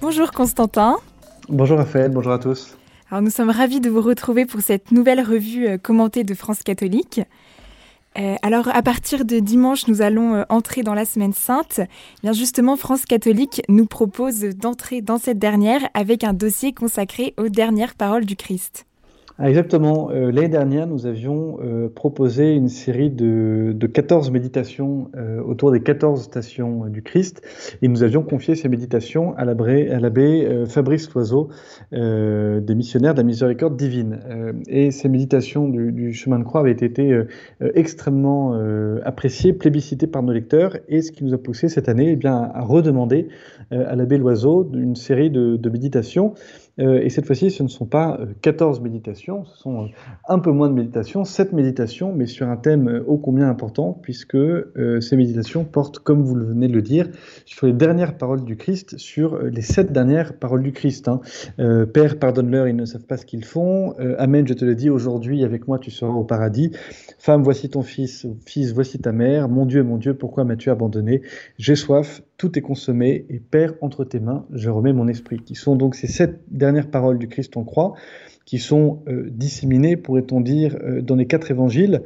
Bonjour Constantin. Bonjour Raphaël, bonjour à tous. Alors nous sommes ravis de vous retrouver pour cette nouvelle revue euh, commentée de France catholique. Euh, alors à partir de dimanche, nous allons euh, entrer dans la semaine sainte. Bien justement, France catholique nous propose d'entrer dans cette dernière avec un dossier consacré aux dernières paroles du Christ. Ah, exactement. Euh, l'année dernière, nous avions euh, proposé une série de, de 14 méditations euh, autour des 14 stations du Christ et nous avions confié ces méditations à l'abbé Fabrice Loiseau, des missionnaires de la miséricorde divine. et ces méditations du, du, chemin de croix avaient été extrêmement appréciées, plébiscitées par nos lecteurs et ce qui nous a poussé cette année eh bien, à redemander à l'abbé Loiseau une série de, de méditations euh, et cette fois-ci, ce ne sont pas 14 euh, méditations, ce sont euh, un peu moins de méditations, 7 méditations, mais sur un thème ô combien important, puisque ces méditations portent, comme vous venez de le dire, sur les dernières paroles du Christ, sur les 7 dernières paroles du Christ. Hein. Père, pardonne-leur, ils ne savent pas ce qu'ils font. Amen, je te le dis, aujourd'hui, avec moi, tu seras au paradis. Femme, voici ton fils, fils, voici ta mère. Mon Dieu, mon Dieu, pourquoi m'as-tu abandonné? J'ai soif, tout est consommé, et Père, entre tes mains, je remets mon esprit. Qui sont donc ces sept dernières paroles du Christ en croix, qui sont euh, disséminées, pourrait-on dire, euh, dans les quatre évangiles.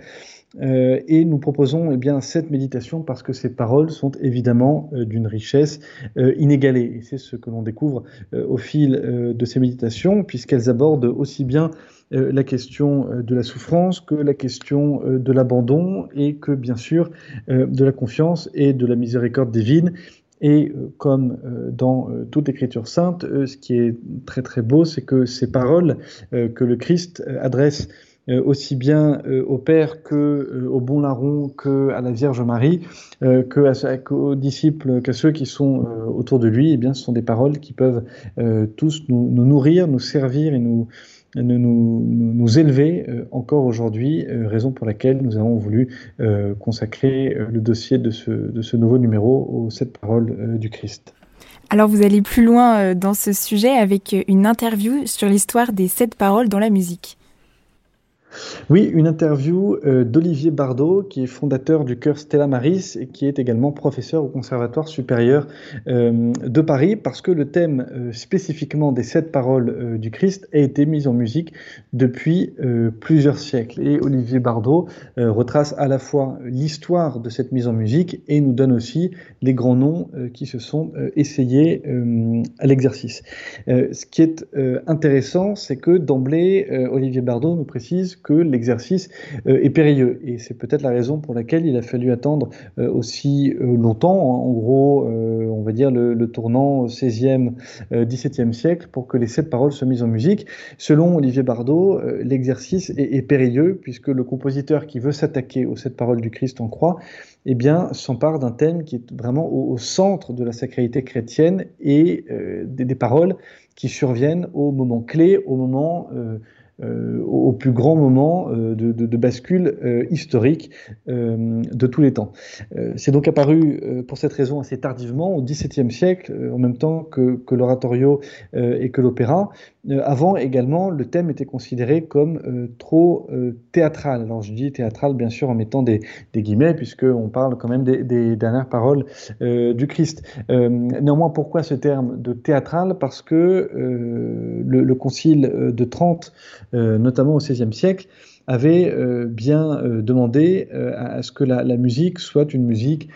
Euh, et nous proposons eh bien, cette méditation parce que ces paroles sont évidemment d'une richesse inégalée. Et c'est ce que l'on découvre au fil de ces méditations, puisqu'elles abordent aussi bien la question de la souffrance que la question de l'abandon et que bien sûr de la confiance et de la miséricorde divine et euh, comme euh, dans euh, toute écriture sainte, ce qui est très très beau, c'est que ces paroles que le Christ adresse aussi bien au Père que au bon larron que à la Vierge Marie, que qu'aux disciples, qu'à ceux qui sont autour de lui, eh bien, ce sont des paroles qui peuvent tous nous, nourrir, nous servir et nous nous, nous, élever euh, encore aujourd'hui, euh, raison pour laquelle nous avons voulu euh, consacrer le dossier de ce, de ce nouveau numéro aux sept paroles du Christ. Alors vous allez plus loin dans ce sujet avec une interview sur l'histoire des sept paroles dans la musique. Oui, une interview euh, d'Olivier Bardot, qui est fondateur du chœur Stella Maris et qui est également professeur au Conservatoire supérieur euh, de Paris, parce que le thème euh, spécifiquement des sept paroles du Christ a été mis en musique depuis plusieurs siècles. Et Olivier Bardot retrace à la fois l'histoire de cette mise en musique et nous donne aussi les grands noms qui se sont essayés à l'exercice. ce qui est intéressant, c'est que d'emblée, Olivier Bardot nous précise que l'exercice euh, est périlleux. Et c'est peut-être la raison pour laquelle il a fallu attendre euh, aussi euh, longtemps, en gros, on va dire le, tournant 16e, 17e siècle, pour que les sept paroles soient mises en musique. Selon Olivier Bardot, l'exercice est, périlleux, puisque le compositeur qui veut s'attaquer aux sept paroles du Christ en croix, eh bien, s'empare d'un thème qui est vraiment au, centre de la sacralité chrétienne et des, paroles qui surviennent au moment clé, au moment au plus grand moment euh, de, bascule euh, historique de tous les temps. C'est donc apparu pour cette raison assez tardivement, au XVIIe siècle, en même temps que, que l'oratorio et que l'opéra. avant également, le thème était considéré comme trop théâtral. Alors je dis théâtral bien sûr en mettant des, des guillemets, puisqu'on parle quand même des, dernières paroles du Christ. néanmoins, pourquoi ce terme de théâtral? Parce que le, le, concile de Trente euh, notamment au XVIe siècle, avait euh, bien euh, demandé à ce que la, musique soit une musique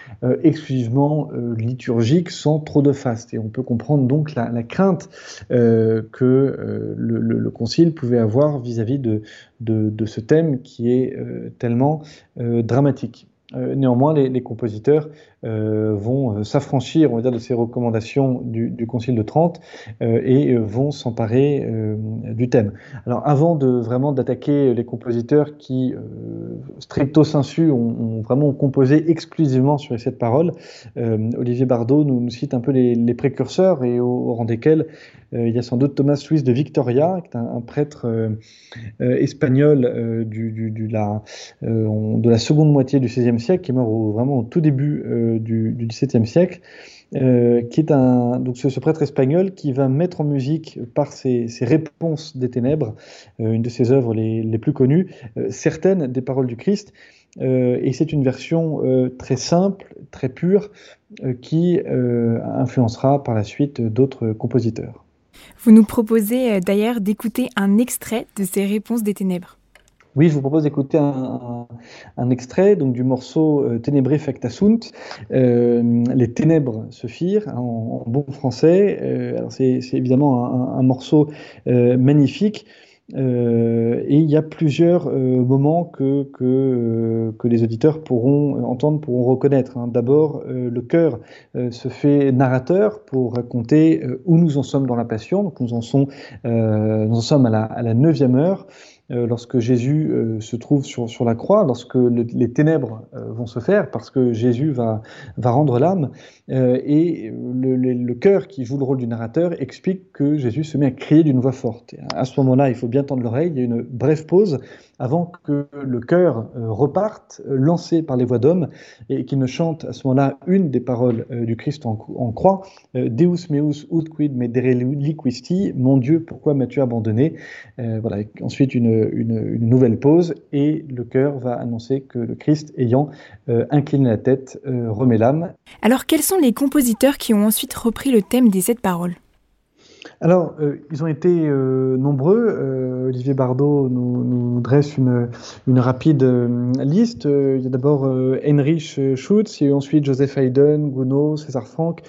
exclusivement liturgique, sans trop de faste. Et on peut comprendre donc la, crainte que le, Concile pouvait avoir vis-à-vis de, ce thème qui est tellement dramatique. néanmoins, les compositeurs euh, vont euh, s'affranchir, on va dire, de ces recommandations du, Concile de Trente euh, et vont s'emparer du thème. Alors, avant de vraiment d'attaquer les compositeurs qui, stricto sensu, ont, vraiment composé exclusivement sur les sept paroles, Olivier Bardot nous, cite un peu les, précurseurs et au, rang desquels il y a sans doute Thomas Luis de Victoria, qui est un, prêtre espagnol de la seconde moitié du XVIe siècle, qui est mort vraiment au tout début du, XVIIe siècle, euh, qui est un, donc ce, prêtre espagnol qui va mettre en musique par ses, réponses des ténèbres, euh, une de ses œuvres les, plus connues, euh, certaines des paroles du Christ. et c'est une version très simple, très pure, qui influencera par la suite d'autres compositeurs. Vous nous proposez d'ailleurs d'écouter un extrait de ces réponses des ténèbres. Oui, je vous propose d'écouter un, extrait donc, du morceau euh, Ténébré facta sunt. Euh, les ténèbres se firent en, bon français. Euh, c'est, évidemment un, morceau magnifique. et il y a plusieurs moments que, que, que, les auditeurs pourront entendre, pourront reconnaître. Hein. D'abord, le cœur se fait narrateur pour raconter où nous en sommes dans la passion. Donc nous en, sommes, nous en sommes à la neuvième heure. Euh, lorsque Jésus euh, se trouve sur, sur, la croix, lorsque les ténèbres euh, vont se faire, parce que Jésus va, va rendre l'âme, et le, le, cœur qui joue le rôle du narrateur explique que Jésus se met à crier d'une voix forte. à ce moment-là, il faut bien tendre l'oreille, il y a une brève pause avant que le chœur euh, reparte, euh, lancé par les voix d'hommes, et qu'il ne chante à ce moment-là une des paroles euh, du Christ en, croix, Deus meus ut quid me liquisti, mon Dieu, pourquoi m'as-tu abandonné? Voilà, ensuite une, une, nouvelle pause, et le chœur va annoncer que le Christ, ayant incliné la tête, remet l'âme. Alors, quels sont les compositeurs qui ont ensuite repris le thème des sept paroles? Alors, euh, ils ont été euh, nombreux. Euh, Olivier Bardot nous, dresse une, rapide liste. Il y a d'abord Heinrich Schutz, il y a ensuite Joseph Haydn, Gounod, César Franck,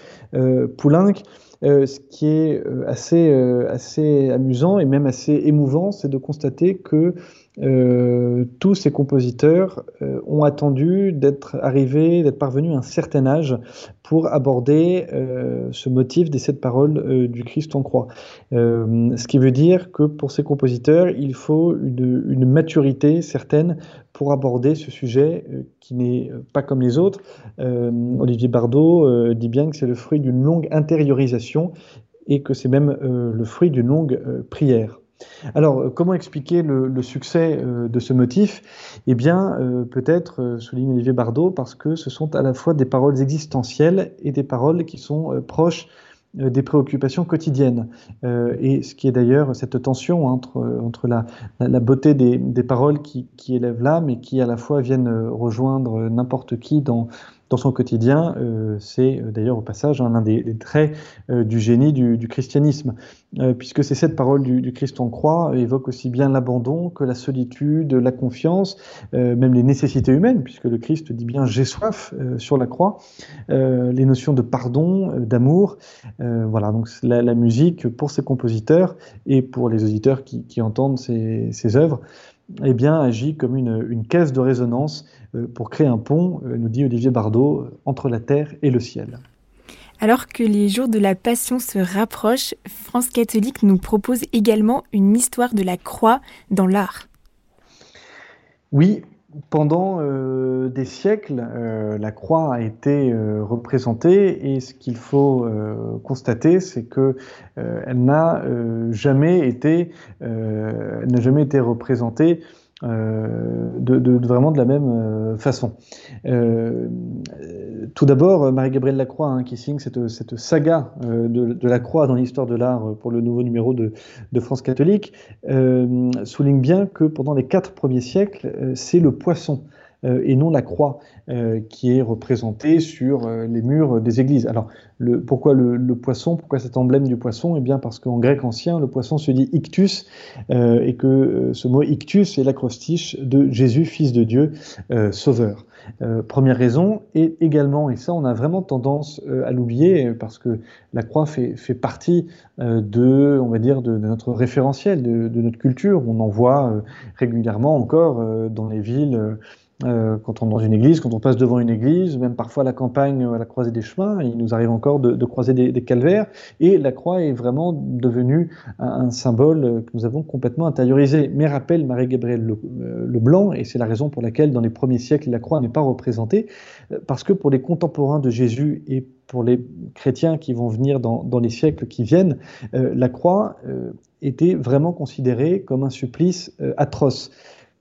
Poulenc. Ce qui est assez, assez amusant et même assez émouvant, c'est de constater que euh, tous ces compositeurs euh, ont attendu d'être arrivés, d'être parvenus à un certain âge pour aborder euh, ce motif des sept paroles du Christ en croix. ce qui veut dire que pour ces compositeurs, il faut une, une maturité certaine pour aborder ce sujet qui n'est pas comme les autres. Olivier Bardot dit bien que c'est le fruit d'une longue intériorisation et que c'est même le fruit d'une longue prière. Alors, euh, comment expliquer le, succès euh, de ce motif? Eh bien, euh, peut-être, souligne Olivier Bardot, parce que ce sont à la fois des paroles existentielles et des paroles qui sont proches des préoccupations quotidiennes. et ce qui est d'ailleurs cette tension entre, la, beauté des, paroles qui, qui élèvent l'âme et qui à la fois viennent rejoindre n'importe qui dans, dans son quotidien. Euh, c'est euh, d'ailleurs au passage l'un des, traits euh, du génie du, christianisme, puisque ces sept paroles du, Christ en croix évoquent aussi bien l'abandon que la solitude, la confiance, même les nécessités humaines, puisque le Christ dit bien j'ai soif sur la croix, les notions de pardon, d'amour. voilà, donc la, musique pour ces compositeurs et pour les auditeurs qui, entendent ces, ces œuvres eh bien, agit comme une, caisse de résonance euh, pour créer un pont, euh, nous dit Olivier Bardot, entre la terre et le ciel. Alors que les jours de la Passion se rapprochent, France catholique nous propose également une histoire de la croix dans l'art. Oui, pendant euh, des siècles, euh, la croix a été euh, représentée et ce qu'il faut constater, c'est que elle n'a jamais été, n'a jamais été représentée de, vraiment de la même façon. Euh, tout d'abord, Marie-Gabrielle Lacroix, hein, qui signe cette, saga de, la croix dans l'histoire de l'art pour le nouveau numéro de, France catholique, souligne bien que pendant les quatre premiers siècles, c'est le poisson. euh, et non la croix euh, qui est représentée sur euh, les murs des églises. Alors, pourquoi le, poisson Pourquoi cet emblème du poisson? Eh bien, parce qu'en grec ancien, le poisson se dit ictus, et que ce mot ictus est l'acrostiche de Jésus, fils de Dieu, sauveur. première raison, et également, et ça on a vraiment tendance à l'oublier, parce que la croix fait, partie de, on va dire, de, notre référentiel, de, notre culture. On en voit régulièrement encore dans les villes euh, quand on est dans une église, quand on passe devant une église, même parfois à la campagne, à la croisée des chemins, il nous arrive encore de, croiser des, calvaires, et la croix est vraiment devenue un, symbole que nous avons complètement intériorisé. Mais rappelle Marie-Gabrielle le, euh, Leblanc, et c'est la raison pour laquelle dans les premiers siècles la croix n'est pas représentée, euh, parce que pour les contemporains de Jésus et pour les chrétiens qui vont venir dans, les siècles qui viennent, la croix était vraiment considérée comme un supplice atroce.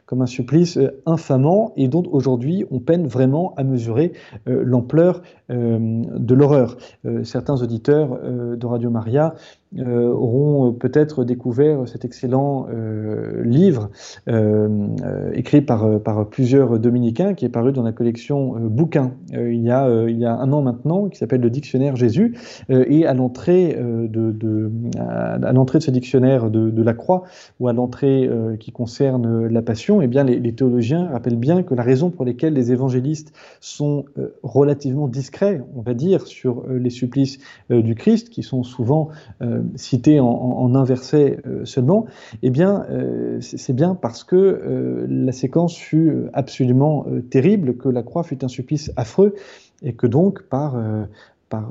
Comme un supplice infamant et dont aujourd'hui on peine vraiment à mesurer l'ampleur de l'horreur. certains auditeurs de Radio Maria euh, auront peut-être découvert cet excellent euh, livre euh, écrit par, plusieurs dominicains qui est paru dans la collection Bouquins il, y a, un an maintenant, qui s'appelle le Dictionnaire Jésus. et à l'entrée de, ce dictionnaire de, la croix, ou à l'entrée qui concerne la passion, eh bien, les, les, théologiens rappellent bien que la raison pour laquelle les évangélistes sont relativement discrets, on va dire, sur les supplices du Christ, qui sont souvent cité en, un verset euh, seulement, eh bien, euh, c'est bien parce que euh, la séquence fut absolument terrible, que la croix fut un supplice affreux, et que donc, par, par,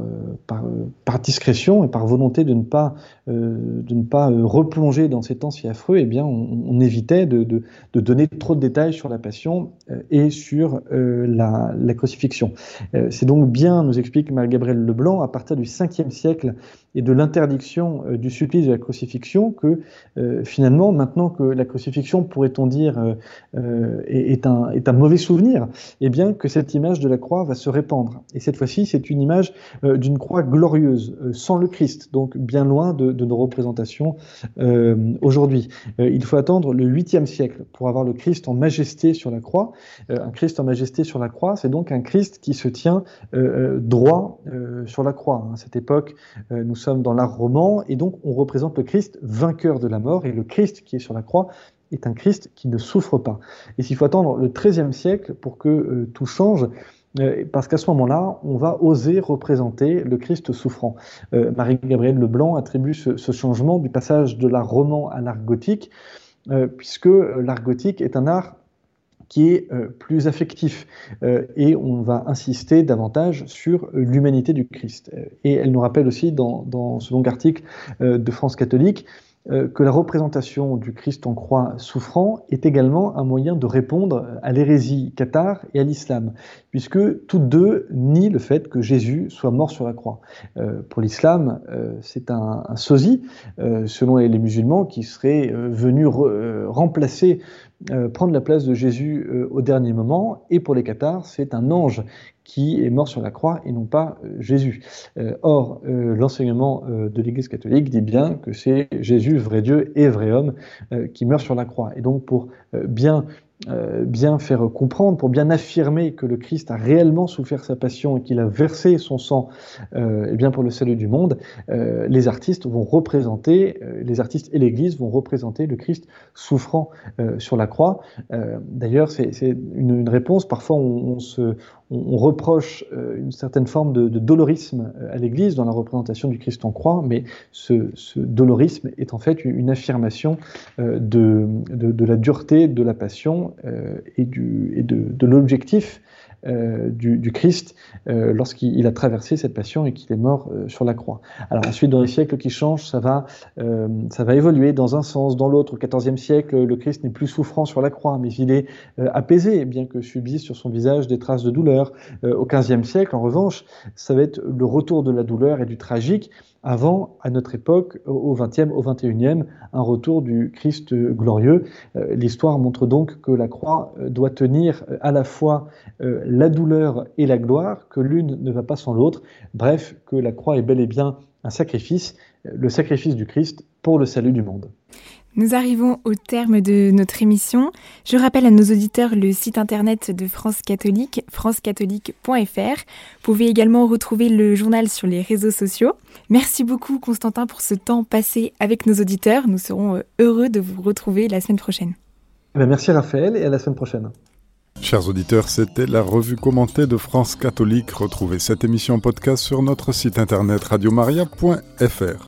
par, discrétion et par volonté de ne pas, de ne pas replonger dans ces temps si affreux, eh bien, on, évitait de, de, de, donner trop de détails sur la passion et sur la, la, crucifixion. C'est donc bien, nous explique Marie-Gabrielle Leblanc, à partir du 5e siècle, et de l'interdiction euh, du supplice de la crucifixion que euh, finalement, maintenant que la crucifixion, pourrait-on dire, euh, est, un, est, un, mauvais souvenir, eh bien que cette image de la croix va se répandre. Et cette fois-ci, c'est une image d'une croix glorieuse, sans le Christ, donc bien loin de, de nos représentations aujourd'hui. il faut attendre le 8e siècle pour avoir le Christ en majesté sur la croix. un Christ en majesté sur la croix, c'est donc un Christ qui se tient droit sur la croix. À cette époque, nous dans l'art roman, et donc on représente le Christ vainqueur de la mort, et le Christ qui est sur la croix est un Christ qui ne souffre pas. Et s'il faut attendre le XIIIe siècle pour que euh, tout change, euh, parce qu'à ce moment-là, on va oser représenter le Christ souffrant. Euh, Marie-Gabrielle Leblanc attribue ce, changement du passage de l'art roman à l'art gothique, puisque l'art gothique est un art qui est euh, plus affectif euh, et on va insister davantage sur l'humanité du Christ. Et elle nous rappelle aussi dans, ce long article euh, de France catholique que la représentation du Christ en croix souffrant est également un moyen de répondre à l'hérésie cathare et à l'islam, puisque toutes deux nient le fait que Jésus soit mort sur la croix. pour l'islam, c'est un, sosie, selon les musulmans, qui serait venu remplacer euh, prendre la place de Jésus euh, au dernier moment. Et pour les cathares, c'est un ange qui est mort sur la croix et non pas euh, Jésus. or, l'enseignement de l'Église catholique dit bien que c'est Jésus, vrai Dieu et vrai homme, qui meurt sur la croix. Et donc, pour bien euh, bien faire comprendre, pour bien affirmer que le Christ a réellement souffert sa passion et qu'il a versé son sang euh, eh bien pour le salut du monde, euh, les artistes vont représenter, euh, les artistes et l'Église vont représenter le Christ souffrant sur la croix. D'ailleurs, c'est une, réponse, parfois on se, on, reproche une certaine forme de, dolorisme à l'Église dans la représentation du Christ en croix, mais ce, dolorisme est en fait une affirmation de, de, la dureté de la passion euh, et, de l'objectif euh, du, Christ euh, lorsqu'il a traversé cette passion et qu'il est mort euh, sur la croix. Alors ensuite, dans les siècles qui changent, ça va, ça va évoluer dans un sens, dans l'autre. Au XIVe siècle, le Christ n'est plus souffrant sur la croix, mais il est apaisé, bien que subsistent sur son visage des traces de douleur. au XVe siècle, en revanche, ça va être le retour de la douleur et du tragique, avant, à notre époque, au XXe, au XXIe, un retour du Christ glorieux. L'histoire montre donc que la croix doit tenir à la fois la douleur et la gloire, que l'une ne va pas sans l'autre. Bref, que la croix est bel et bien un sacrifice, le sacrifice du Christ pour le salut du monde. Nous arrivons au terme de notre émission. Je rappelle à nos auditeurs le site internet de France Catholique, francecatholique.fr. Vous pouvez également retrouver le journal sur les réseaux sociaux. Merci beaucoup Constantin pour ce temps passé avec nos auditeurs. Nous serons euh, heureux de vous retrouver la semaine prochaine. Eh ben, merci Raphaël et à la semaine prochaine. Chers auditeurs, c'était la revue commentée de France Catholique. Retrouvez cette émission podcast sur notre site internet radiomaria.fr.